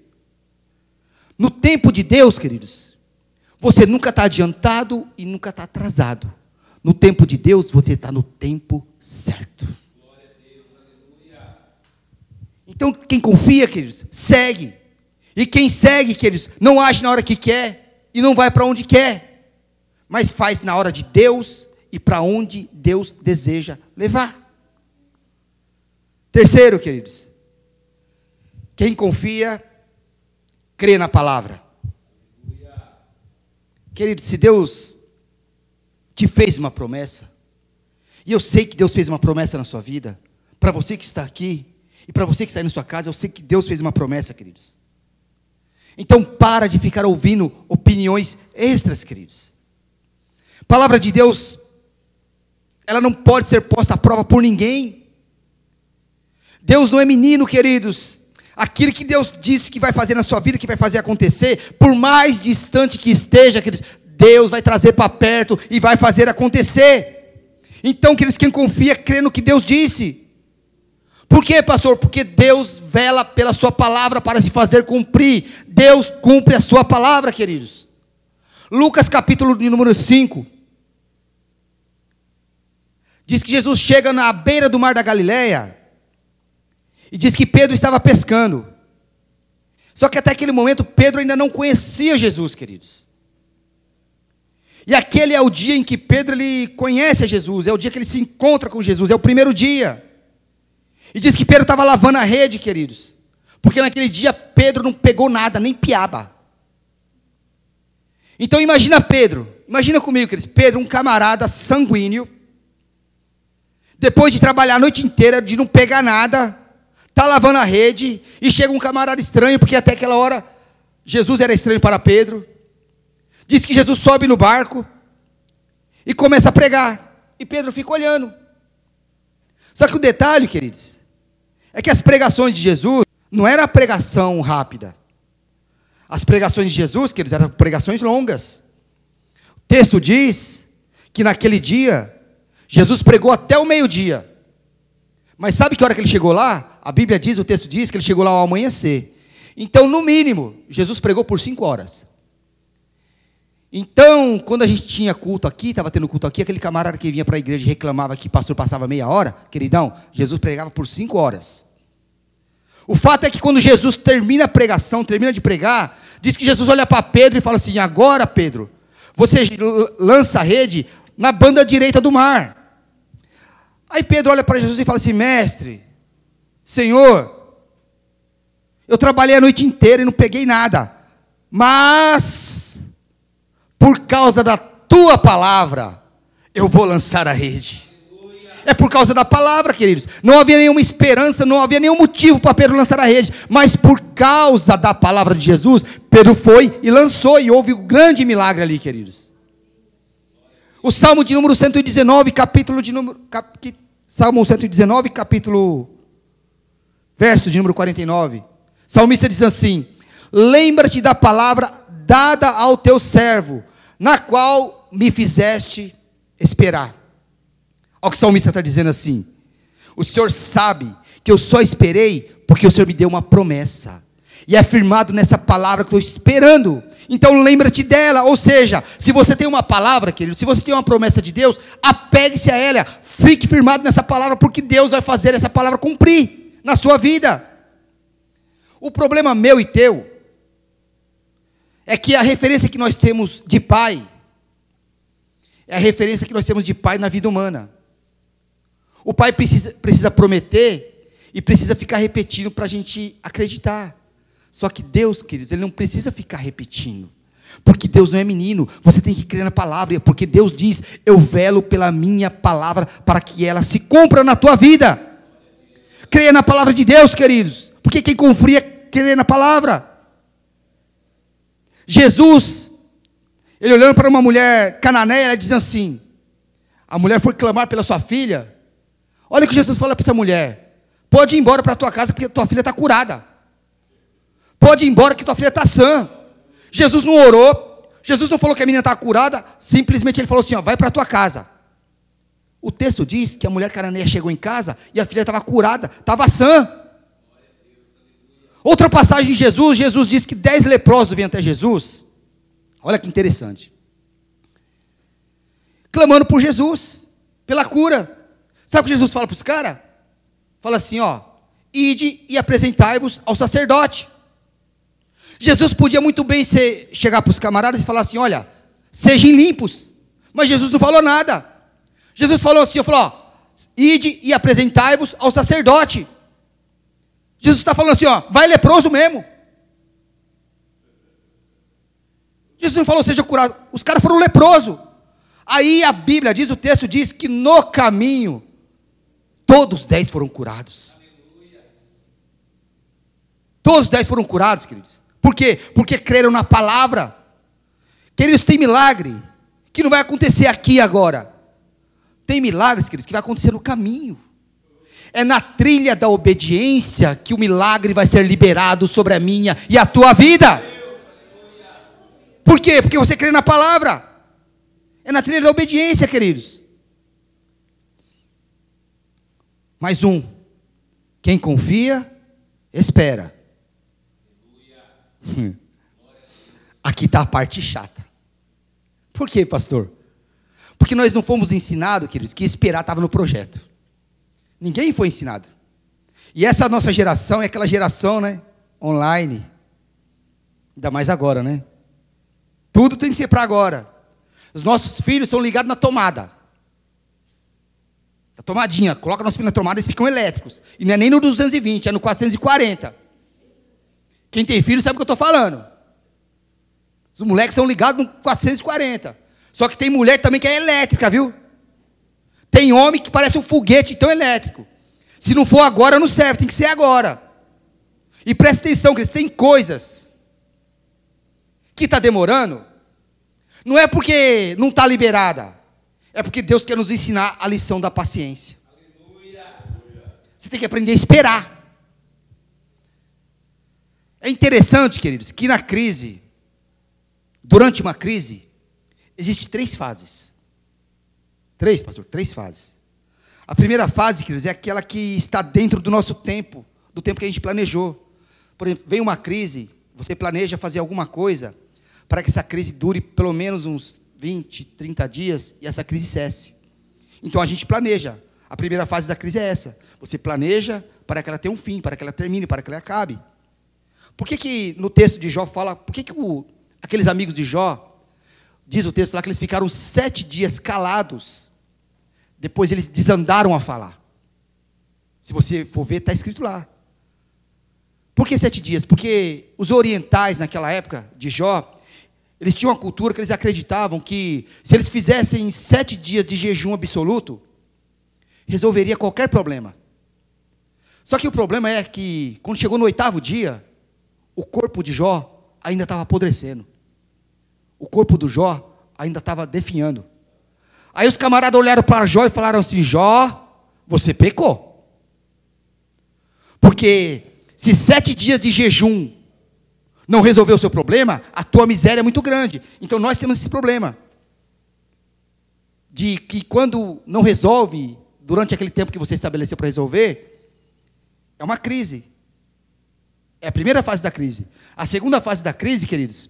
No tempo de Deus, queridos, você nunca está adiantado e nunca está atrasado. No tempo de Deus, você está no tempo certo. Então, quem confia, queridos, segue. E quem segue, queridos, não age na hora que quer e não vai para onde quer, mas faz na hora de Deus e para onde Deus deseja levar. Terceiro, queridos, quem confia, crê na palavra. Queridos, se Deus te fez uma promessa. E eu sei que Deus fez uma promessa na sua vida. Para você que está aqui e para você que está aí na sua casa, eu sei que Deus fez uma promessa, queridos. Então para de ficar ouvindo opiniões extras, queridos. palavra de Deus, ela não pode ser posta à prova por ninguém. Deus não é menino, queridos. Aquilo que Deus disse que vai fazer na sua vida, que vai fazer acontecer, por mais distante que esteja, queridos, Deus vai trazer para perto e vai fazer acontecer. Então, aqueles quem confia, crê no que Deus disse. Por quê, pastor? Porque Deus vela pela sua palavra para se fazer cumprir. Deus cumpre a sua palavra, queridos. Lucas capítulo número 5. Diz que Jesus chega na beira do mar da Galileia e diz que Pedro estava pescando. Só que até aquele momento Pedro ainda não conhecia Jesus, queridos. E aquele é o dia em que Pedro ele conhece a Jesus, é o dia que ele se encontra com Jesus, é o primeiro dia. E diz que Pedro estava lavando a rede, queridos. Porque naquele dia Pedro não pegou nada, nem piaba. Então imagina Pedro, imagina comigo, queridos. Pedro, um camarada sanguíneo, depois de trabalhar a noite inteira, de não pegar nada, está lavando a rede, e chega um camarada estranho, porque até aquela hora Jesus era estranho para Pedro. Diz que Jesus sobe no barco e começa a pregar. E Pedro fica olhando. Só que o detalhe, queridos, é que as pregações de Jesus não era pregação rápida. As pregações de Jesus, queridos, eram pregações longas. O texto diz que naquele dia Jesus pregou até o meio-dia. Mas sabe que hora que ele chegou lá? A Bíblia diz, o texto diz que ele chegou lá ao amanhecer. Então, no mínimo, Jesus pregou por cinco horas. Então, quando a gente tinha culto aqui, estava tendo culto aqui, aquele camarada que vinha para a igreja e reclamava que o pastor passava meia hora, queridão, Jesus pregava por cinco horas. O fato é que quando Jesus termina a pregação, termina de pregar, diz que Jesus olha para Pedro e fala assim: agora, Pedro, você lança a rede na banda direita do mar. Aí Pedro olha para Jesus e fala assim: mestre, Senhor, eu trabalhei a noite inteira e não peguei nada, mas por causa da tua palavra, eu vou lançar a rede. É por causa da palavra, queridos. Não havia nenhuma esperança, não havia nenhum motivo para Pedro lançar a rede, mas por causa da palavra de Jesus, Pedro foi e lançou, e houve um grande milagre ali, queridos. O Salmo de número 119, capítulo de número. Cap, Salmo 119, capítulo. Verso de número 49. Salmista diz assim: Lembra-te da palavra dada ao teu servo, na qual me fizeste esperar. Olha o que o salmista está dizendo assim: O Senhor sabe que eu só esperei porque o Senhor me deu uma promessa. E é firmado nessa palavra que estou esperando. Então lembra-te dela. Ou seja, se você tem uma palavra, querido, se você tem uma promessa de Deus, apegue-se a ela. Fique firmado nessa palavra, porque Deus vai fazer essa palavra cumprir na sua vida. O problema meu e teu é que a referência que nós temos de pai é a referência que nós temos de pai na vida humana. O pai precisa, precisa prometer e precisa ficar repetindo para a gente acreditar. Só que Deus, queridos, Ele não precisa ficar repetindo. Porque Deus não é menino, você tem que crer na palavra, porque Deus diz: Eu velo pela minha palavra para que ela se cumpra na tua vida. Creia na palavra de Deus, queridos, porque quem confia crê na palavra. Jesus, ele olhando para uma mulher cananeia, ela diz assim: a mulher foi clamar pela sua filha. Olha o que Jesus fala para essa mulher: pode ir embora para a tua casa porque tua filha está curada. Pode ir embora que tua filha está sã. Jesus não orou, Jesus não falou que a menina está curada, simplesmente ele falou assim: ó, vai para a tua casa. O texto diz que a mulher cananeia chegou em casa e a filha estava curada, estava sã. Outra passagem de Jesus, Jesus diz que dez leprosos vêm até Jesus. Olha que interessante. Clamando por Jesus, pela cura. Sabe o que Jesus fala para os caras? Fala assim, ó, ide e apresentai-vos ao sacerdote. Jesus podia muito bem ser, chegar para os camaradas e falar assim, olha, sejam limpos. Mas Jesus não falou nada. Jesus falou assim, falou, ó, ide e apresentai-vos ao sacerdote. Jesus está falando assim, ó, vai leproso mesmo. Jesus não falou seja curado. Os caras foram leproso. Aí a Bíblia diz, o texto diz que no caminho todos os dez foram curados. Todos os dez foram curados, queridos. Por quê? Porque creram na palavra. Queridos, tem milagre que não vai acontecer aqui agora. Tem milagres, queridos, que vai acontecer no caminho. É na trilha da obediência que o milagre vai ser liberado sobre a minha e a tua vida. Por quê? Porque você crê na palavra. É na trilha da obediência, queridos. Mais um. Quem confia, espera. Aqui está a parte chata. Por quê, pastor? Porque nós não fomos ensinados, queridos, que esperar estava no projeto. Ninguém foi ensinado. E essa nossa geração é aquela geração, né? Online. Ainda mais agora, né? Tudo tem que ser para agora. Os nossos filhos são ligados na tomada. A tomadinha, coloca nossos filhos na tomada, eles ficam elétricos. E não é nem no 220, é no 440. Quem tem filho sabe o que eu estou falando. Os moleques são ligados no 440. Só que tem mulher também que é elétrica, viu? Tem homem que parece um foguete tão elétrico. Se não for agora, não serve, tem que ser agora. E presta atenção, eles têm coisas que está demorando. Não é porque não está liberada. É porque Deus quer nos ensinar a lição da paciência. Você tem que aprender a esperar. É interessante, queridos, que na crise, durante uma crise, existem três fases. Três, pastor, três fases. A primeira fase, queridos, é aquela que está dentro do nosso tempo, do tempo que a gente planejou. Por exemplo, vem uma crise, você planeja fazer alguma coisa para que essa crise dure pelo menos uns 20, 30 dias e essa crise cesse. Então a gente planeja. A primeira fase da crise é essa. Você planeja para que ela tenha um fim, para que ela termine, para que ela acabe. Por que, que no texto de Jó fala, por que, que o, aqueles amigos de Jó, diz o texto lá que eles ficaram sete dias calados depois eles desandaram a falar. Se você for ver, está escrito lá. Por que sete dias? Porque os orientais, naquela época de Jó, eles tinham uma cultura que eles acreditavam que se eles fizessem sete dias de jejum absoluto, resolveria qualquer problema. Só que o problema é que, quando chegou no oitavo dia, o corpo de Jó ainda estava apodrecendo. O corpo do Jó ainda estava definhando. Aí os camaradas olharam para Jó e falaram assim: Jó, você pecou. Porque se sete dias de jejum não resolveu o seu problema, a tua miséria é muito grande. Então nós temos esse problema. De que quando não resolve, durante aquele tempo que você estabeleceu para resolver, é uma crise. É a primeira fase da crise. A segunda fase da crise, queridos,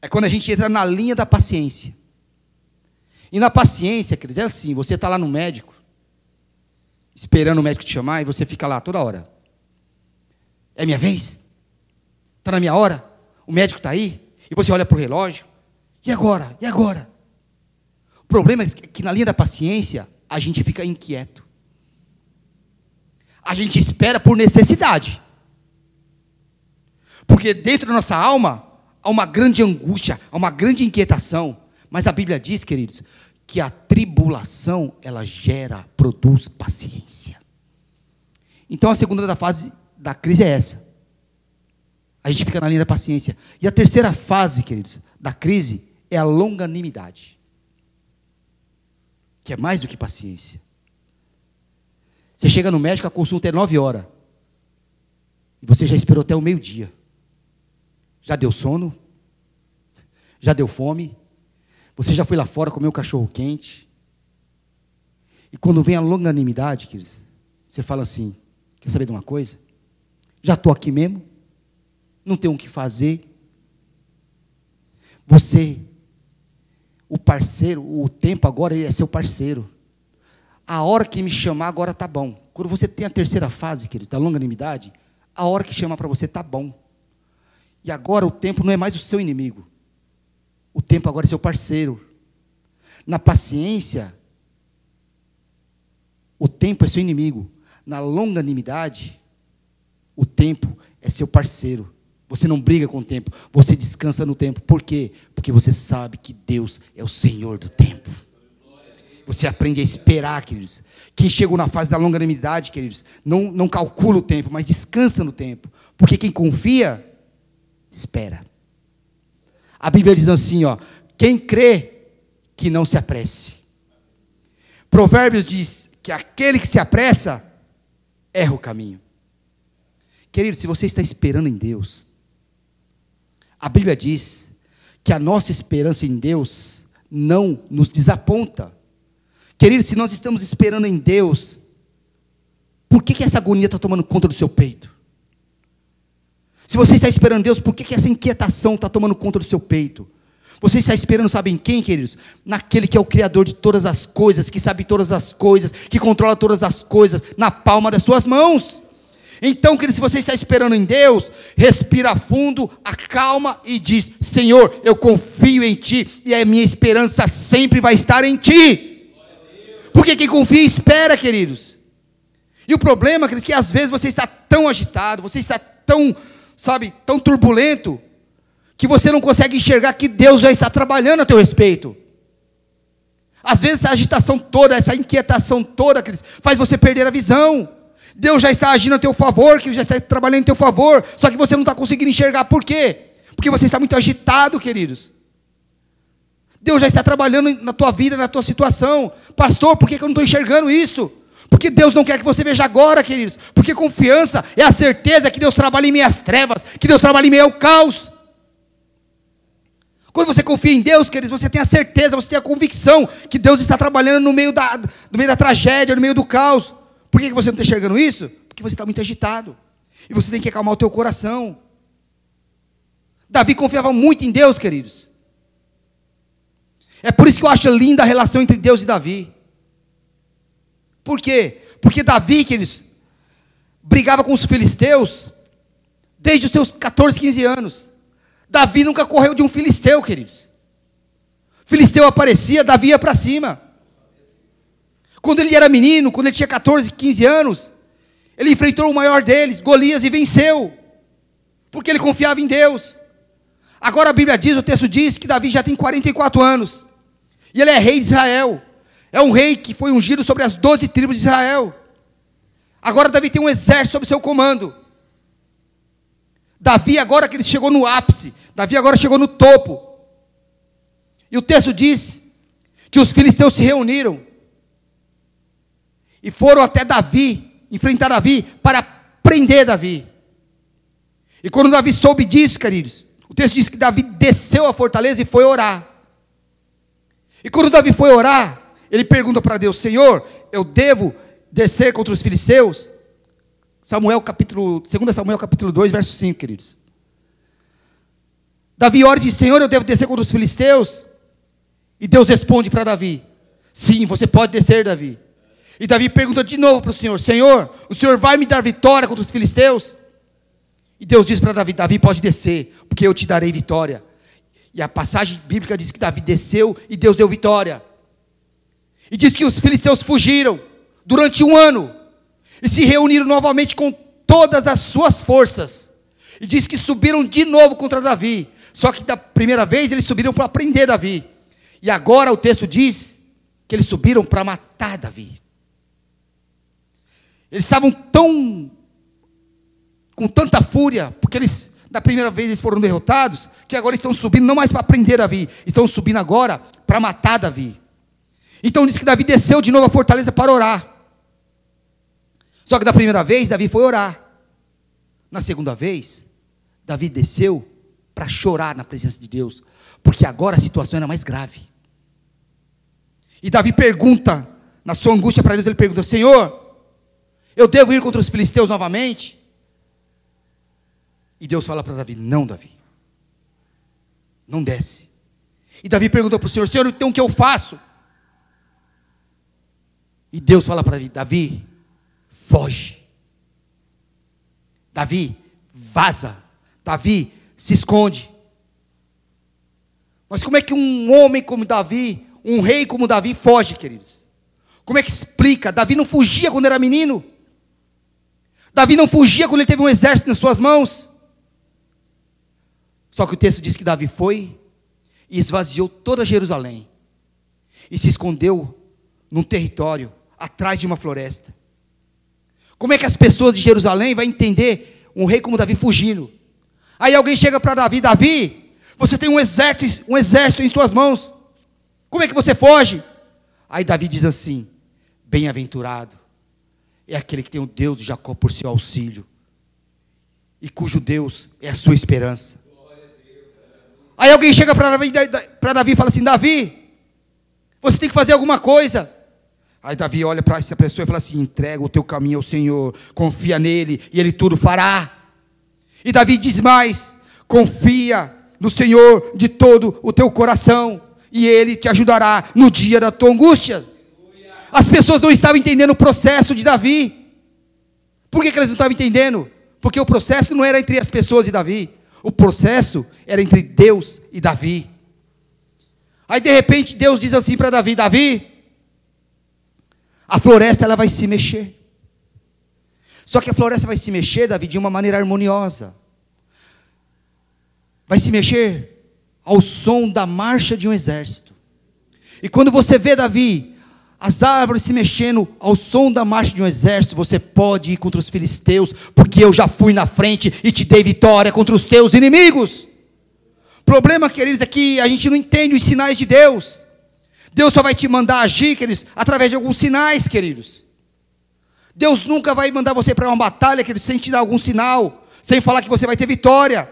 é quando a gente entra na linha da paciência. E na paciência, quer dizer, é assim: você está lá no médico, esperando o médico te chamar, e você fica lá toda hora. É minha vez? Está na minha hora? O médico está aí? E você olha para o relógio. E agora? E agora? O problema é que na linha da paciência, a gente fica inquieto. A gente espera por necessidade. Porque dentro da nossa alma há uma grande angústia, há uma grande inquietação. Mas a Bíblia diz, queridos, que a tribulação ela gera, produz paciência. Então a segunda da fase da crise é essa. A gente fica na linha da paciência. E a terceira fase, queridos, da crise é a longanimidade. Que é mais do que paciência. Você chega no médico, a consulta é nove horas. E você já esperou até o meio-dia. Já deu sono? Já deu fome? Você já foi lá fora comer um cachorro quente? E quando vem a longanimidade, queridos, você fala assim: quer saber de uma coisa? Já estou aqui mesmo, não tenho o que fazer. Você, o parceiro, o tempo agora ele é seu parceiro. A hora que me chamar agora está bom. Quando você tem a terceira fase, queridos, da longanimidade, a hora que chamar para você está bom. E agora o tempo não é mais o seu inimigo. O tempo agora é seu parceiro. Na paciência, o tempo é seu inimigo. Na longanimidade, o tempo é seu parceiro. Você não briga com o tempo, você descansa no tempo. Por quê? Porque você sabe que Deus é o Senhor do tempo. Você aprende a esperar, queridos. Quem chegou na fase da longanimidade, queridos, não, não calcula o tempo, mas descansa no tempo. Porque quem confia, espera. A Bíblia diz assim, ó, quem crê que não se apresse. Provérbios diz que aquele que se apressa erra o caminho. Querido, se você está esperando em Deus, a Bíblia diz que a nossa esperança em Deus não nos desaponta. Querido, se nós estamos esperando em Deus, por que, que essa agonia está tomando conta do seu peito? Se você está esperando Deus, por que, que essa inquietação está tomando conta do seu peito? Você está esperando, sabem quem, queridos? Naquele que é o Criador de todas as coisas, que sabe todas as coisas, que controla todas as coisas na palma das suas mãos. Então, querido, se você está esperando em Deus, respira fundo, acalma e diz: Senhor, eu confio em Ti e a minha esperança sempre vai estar em Ti. Porque quem confia espera, queridos. E o problema, queridos, é que às vezes você está tão agitado, você está tão, sabe, tão turbulento, que você não consegue enxergar que Deus já está trabalhando a teu respeito. Às vezes essa agitação toda, essa inquietação toda, queridos, faz você perder a visão. Deus já está agindo a teu favor, que já está trabalhando em teu favor, só que você não está conseguindo enxergar. Por quê? Porque você está muito agitado, queridos. Deus já está trabalhando na tua vida, na tua situação. Pastor, por que eu não estou enxergando isso? Porque Deus não quer que você veja agora, queridos. Porque confiança é a certeza que Deus trabalha em meias trevas, que Deus trabalha em meio ao caos. Quando você confia em Deus, queridos, você tem a certeza, você tem a convicção que Deus está trabalhando no meio da, no meio da tragédia, no meio do caos. Por que você não está enxergando isso? Porque você está muito agitado. E você tem que acalmar o teu coração. Davi confiava muito em Deus, queridos. É por isso que eu acho linda a relação entre Deus e Davi. Por quê? Porque Davi, queridos, brigava com os filisteus desde os seus 14, 15 anos. Davi nunca correu de um filisteu, queridos. Filisteu aparecia, Davi ia para cima. Quando ele era menino, quando ele tinha 14, 15 anos, ele enfrentou o maior deles, Golias, e venceu, porque ele confiava em Deus. Agora a Bíblia diz, o texto diz que Davi já tem 44 anos, e ele é rei de Israel. É um rei que foi ungido sobre as 12 tribos de Israel. Agora Davi tem um exército sob seu comando. Davi, agora que ele chegou no ápice, Davi agora chegou no topo. E o texto diz que os filisteus se reuniram e foram até Davi, enfrentar Davi, para prender Davi. E quando Davi soube disso, queridos, o texto diz que Davi desceu a fortaleza e foi orar. E quando Davi foi orar, ele pergunta para Deus: Senhor, eu devo descer contra os filisteus? Samuel capítulo, 2 Samuel capítulo 2, verso 5, queridos. Davi ora e diz: Senhor, eu devo descer contra os filisteus? E Deus responde para Davi: Sim, você pode descer, Davi. E Davi pergunta de novo para o Senhor: Senhor, o Senhor vai me dar vitória contra os filisteus? E Deus diz para Davi: Davi pode descer, porque eu te darei vitória. E a passagem bíblica diz que Davi desceu e Deus deu vitória. E diz que os filisteus fugiram durante um ano e se reuniram novamente com todas as suas forças. E diz que subiram de novo contra Davi. Só que da primeira vez eles subiram para prender Davi. E agora o texto diz que eles subiram para matar Davi. Eles estavam tão com tanta fúria, porque eles da primeira vez eles foram derrotados, que agora estão subindo não mais para prender Davi, estão subindo agora para matar Davi. Então diz que Davi desceu de novo à fortaleza para orar. Só que da primeira vez Davi foi orar. Na segunda vez, Davi desceu para chorar na presença de Deus, porque agora a situação era mais grave. E Davi pergunta, na sua angústia para Deus, ele pergunta: Senhor, eu devo ir contra os filisteus novamente? E Deus fala para Davi: Não, Davi. Não desce. E Davi pergunta para o Senhor: Senhor, então o que eu faço? E Deus fala para Davi: Davi, foge. Davi, vaza. Davi, se esconde. Mas como é que um homem como Davi, um rei como Davi, foge, queridos? Como é que explica? Davi não fugia quando era menino. Davi não fugia quando ele teve um exército nas suas mãos. Só que o texto diz que Davi foi e esvaziou toda Jerusalém e se escondeu num território atrás de uma floresta. Como é que as pessoas de Jerusalém vão entender um rei como Davi fugindo? Aí alguém chega para Davi, Davi, você tem um exército, um exército em suas mãos. Como é que você foge? Aí Davi diz assim: Bem-aventurado é aquele que tem o Deus de Jacó por seu auxílio, e cujo Deus é a sua esperança. Aí alguém chega para Davi, Davi e fala assim: Davi, você tem que fazer alguma coisa. Aí Davi olha para essa pessoa e fala assim: entrega o teu caminho ao Senhor, confia nele e ele tudo fará. E Davi diz mais: confia no Senhor de todo o teu coração, e ele te ajudará no dia da tua angústia. As pessoas não estavam entendendo o processo de Davi. Por que, que eles não estavam entendendo? Porque o processo não era entre as pessoas e Davi. O processo era entre Deus e Davi. Aí de repente Deus diz assim para Davi: Davi, a floresta ela vai se mexer. Só que a floresta vai se mexer, Davi, de uma maneira harmoniosa. Vai se mexer ao som da marcha de um exército. E quando você vê, Davi, as árvores se mexendo ao som da marcha de um exército, você pode ir contra os filisteus, porque eu já fui na frente e te dei vitória contra os teus inimigos. Problema, queridos, é que a gente não entende os sinais de Deus. Deus só vai te mandar agir, queridos, através de alguns sinais, queridos. Deus nunca vai mandar você para uma batalha, queridos, sem te dar algum sinal, sem falar que você vai ter vitória.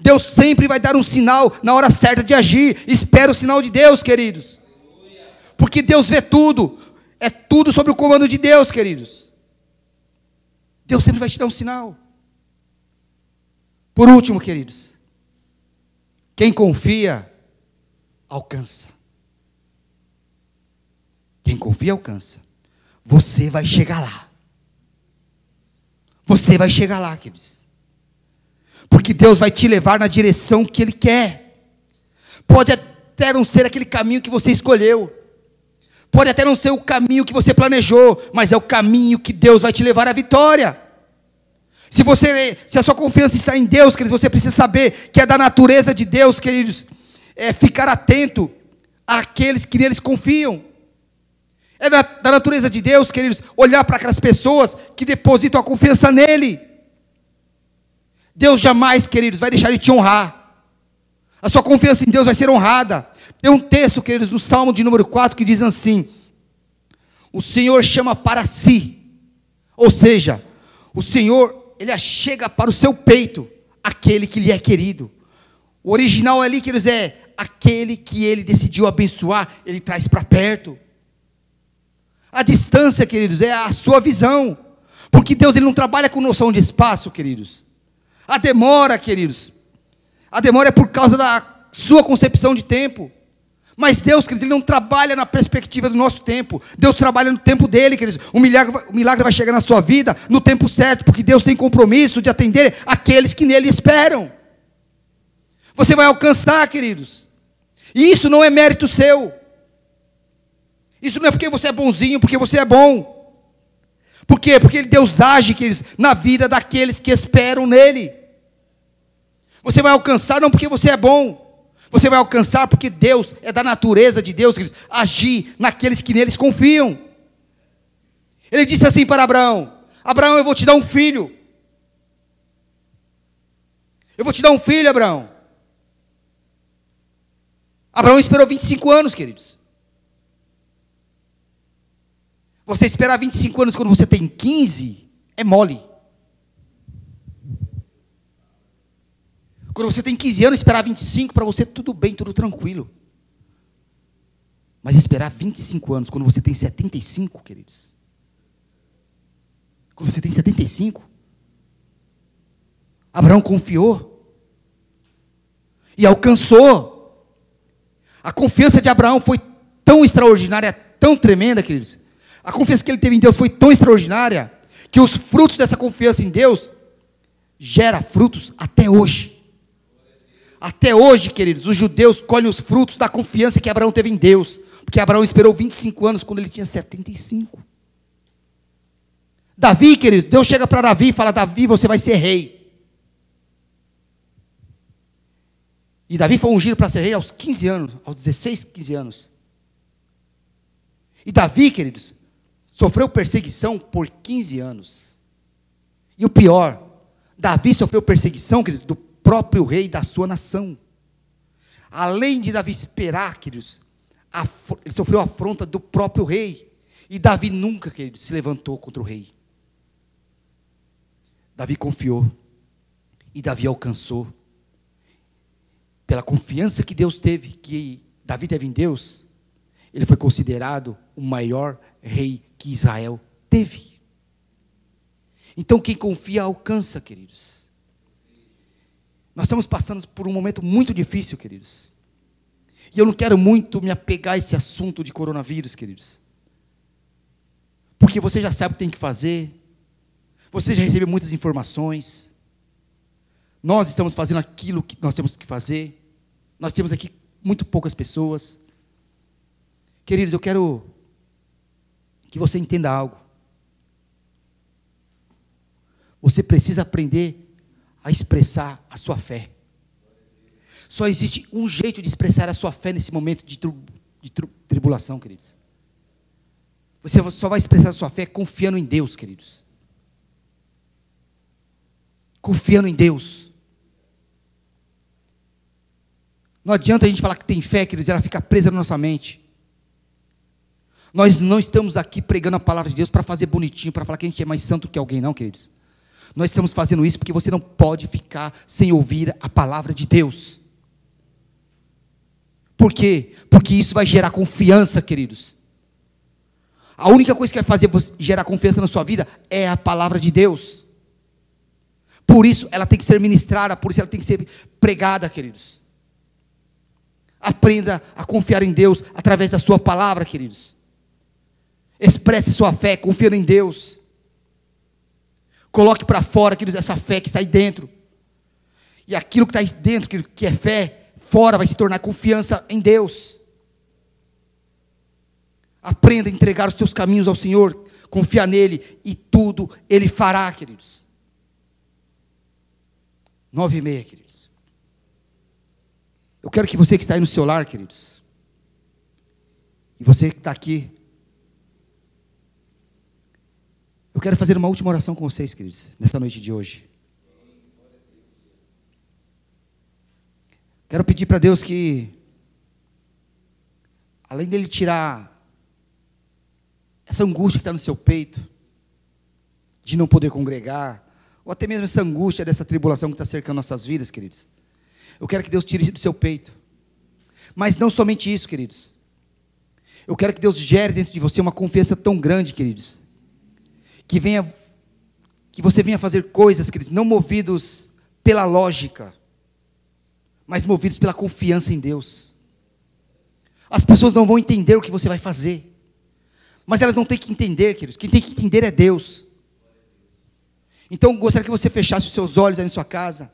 Deus sempre vai dar um sinal na hora certa de agir. Espera o sinal de Deus, queridos. Porque Deus vê tudo. É tudo sobre o comando de Deus, queridos. Deus sempre vai te dar um sinal. Por último, queridos, quem confia, alcança. Quem confia, alcança. Você vai chegar lá. Você vai chegar lá, queridos. Porque Deus vai te levar na direção que Ele quer. Pode até não ser aquele caminho que você escolheu. Pode até não ser o caminho que você planejou, mas é o caminho que Deus vai te levar à vitória. Se você, se a sua confiança está em Deus, queridos, você precisa saber que é da natureza de Deus, queridos, é ficar atento àqueles que neles confiam. É da, da natureza de Deus, queridos, olhar para aquelas pessoas que depositam a confiança nele. Deus jamais, queridos, vai deixar de te honrar. A sua confiança em Deus vai ser honrada. Tem um texto, queridos, no Salmo de número 4 que diz assim: O Senhor chama para si. Ou seja, o Senhor ele chega para o seu peito aquele que lhe é querido. O original ali, queridos, é aquele que ele decidiu abençoar, ele traz para perto. A distância, queridos, é a sua visão. Porque Deus ele não trabalha com noção de espaço, queridos. A demora, queridos. A demora é por causa da sua concepção de tempo. Mas Deus, queridos, Ele não trabalha na perspectiva do nosso tempo. Deus trabalha no tempo dele, queridos. O milagre, o milagre vai chegar na sua vida no tempo certo, porque Deus tem compromisso de atender aqueles que nele esperam. Você vai alcançar, queridos. E isso não é mérito seu. Isso não é porque você é bonzinho, porque você é bom. Por quê? Porque Deus age, queridos, na vida daqueles que esperam nele. Você vai alcançar não porque você é bom, você vai alcançar porque Deus é da natureza de Deus, queridos, agir naqueles que neles confiam. Ele disse assim para Abraão: Abraão, eu vou te dar um filho. Eu vou te dar um filho, Abraão. Abraão esperou 25 anos, queridos. Você esperar 25 anos quando você tem 15 é mole. Quando você tem 15 anos, esperar 25 para você tudo bem, tudo tranquilo. Mas esperar 25 anos quando você tem 75, queridos. Quando você tem 75. Abraão confiou. E alcançou. A confiança de Abraão foi tão extraordinária, tão tremenda, queridos. A confiança que ele teve em Deus foi tão extraordinária que os frutos dessa confiança em Deus gera frutos até hoje. Até hoje, queridos, os judeus colhem os frutos da confiança que Abraão teve em Deus. Porque Abraão esperou 25 anos quando ele tinha 75. Davi, queridos, Deus chega para Davi e fala: Davi, você vai ser rei. E Davi foi ungido para ser rei aos 15 anos, aos 16, 15 anos. E Davi, queridos, sofreu perseguição por 15 anos. E o pior, Davi sofreu perseguição, queridos, do próprio rei da sua nação. Além de Davi esperar, queridos, ele sofreu afronta do próprio rei. E Davi nunca, queridos, se levantou contra o rei. Davi confiou. E Davi alcançou. Pela confiança que Deus teve, que Davi teve em Deus, ele foi considerado o maior rei que Israel teve. Então, quem confia alcança, queridos. Nós estamos passando por um momento muito difícil, queridos. E eu não quero muito me apegar a esse assunto de coronavírus, queridos. Porque você já sabe o que tem que fazer. Você já recebeu muitas informações. Nós estamos fazendo aquilo que nós temos que fazer. Nós temos aqui muito poucas pessoas. Queridos, eu quero que você entenda algo. Você precisa aprender a expressar a sua fé. Só existe um jeito de expressar a sua fé nesse momento de, de tri tribulação, queridos. Você só vai expressar a sua fé confiando em Deus, queridos. Confiando em Deus. Não adianta a gente falar que tem fé, queridos, ela fica presa na nossa mente. Nós não estamos aqui pregando a palavra de Deus para fazer bonitinho, para falar que a gente é mais santo que alguém, não, queridos. Nós estamos fazendo isso porque você não pode ficar sem ouvir a palavra de Deus. Por quê? Porque isso vai gerar confiança, queridos. A única coisa que vai fazer você gerar confiança na sua vida é a palavra de Deus. Por isso ela tem que ser ministrada, por isso ela tem que ser pregada, queridos. Aprenda a confiar em Deus através da sua palavra, queridos. Expresse sua fé, confiando em Deus. Coloque para fora, queridos, essa fé que está aí dentro. E aquilo que está dentro, que é fé, fora vai se tornar confiança em Deus. Aprenda a entregar os teus caminhos ao Senhor, confiar nele e tudo Ele fará, queridos. Nove e meia, queridos. Eu quero que você que está aí no seu lar, queridos, e você que está aqui, Eu quero fazer uma última oração com vocês, queridos, nessa noite de hoje. Quero pedir para Deus que, além dele tirar essa angústia que está no seu peito, de não poder congregar, ou até mesmo essa angústia dessa tribulação que está cercando nossas vidas, queridos. Eu quero que Deus tire do seu peito. Mas não somente isso, queridos. Eu quero que Deus gere dentro de você uma confiança tão grande, queridos, que venha que você venha fazer coisas, queridos, não movidos pela lógica, mas movidos pela confiança em Deus. As pessoas não vão entender o que você vai fazer, mas elas não têm que entender, queridos. Quem tem que entender é Deus. Então, gostaria que você fechasse os seus olhos aí na sua casa.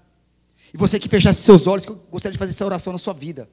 E você que fechasse os seus olhos, eu gostaria de fazer essa oração na sua vida.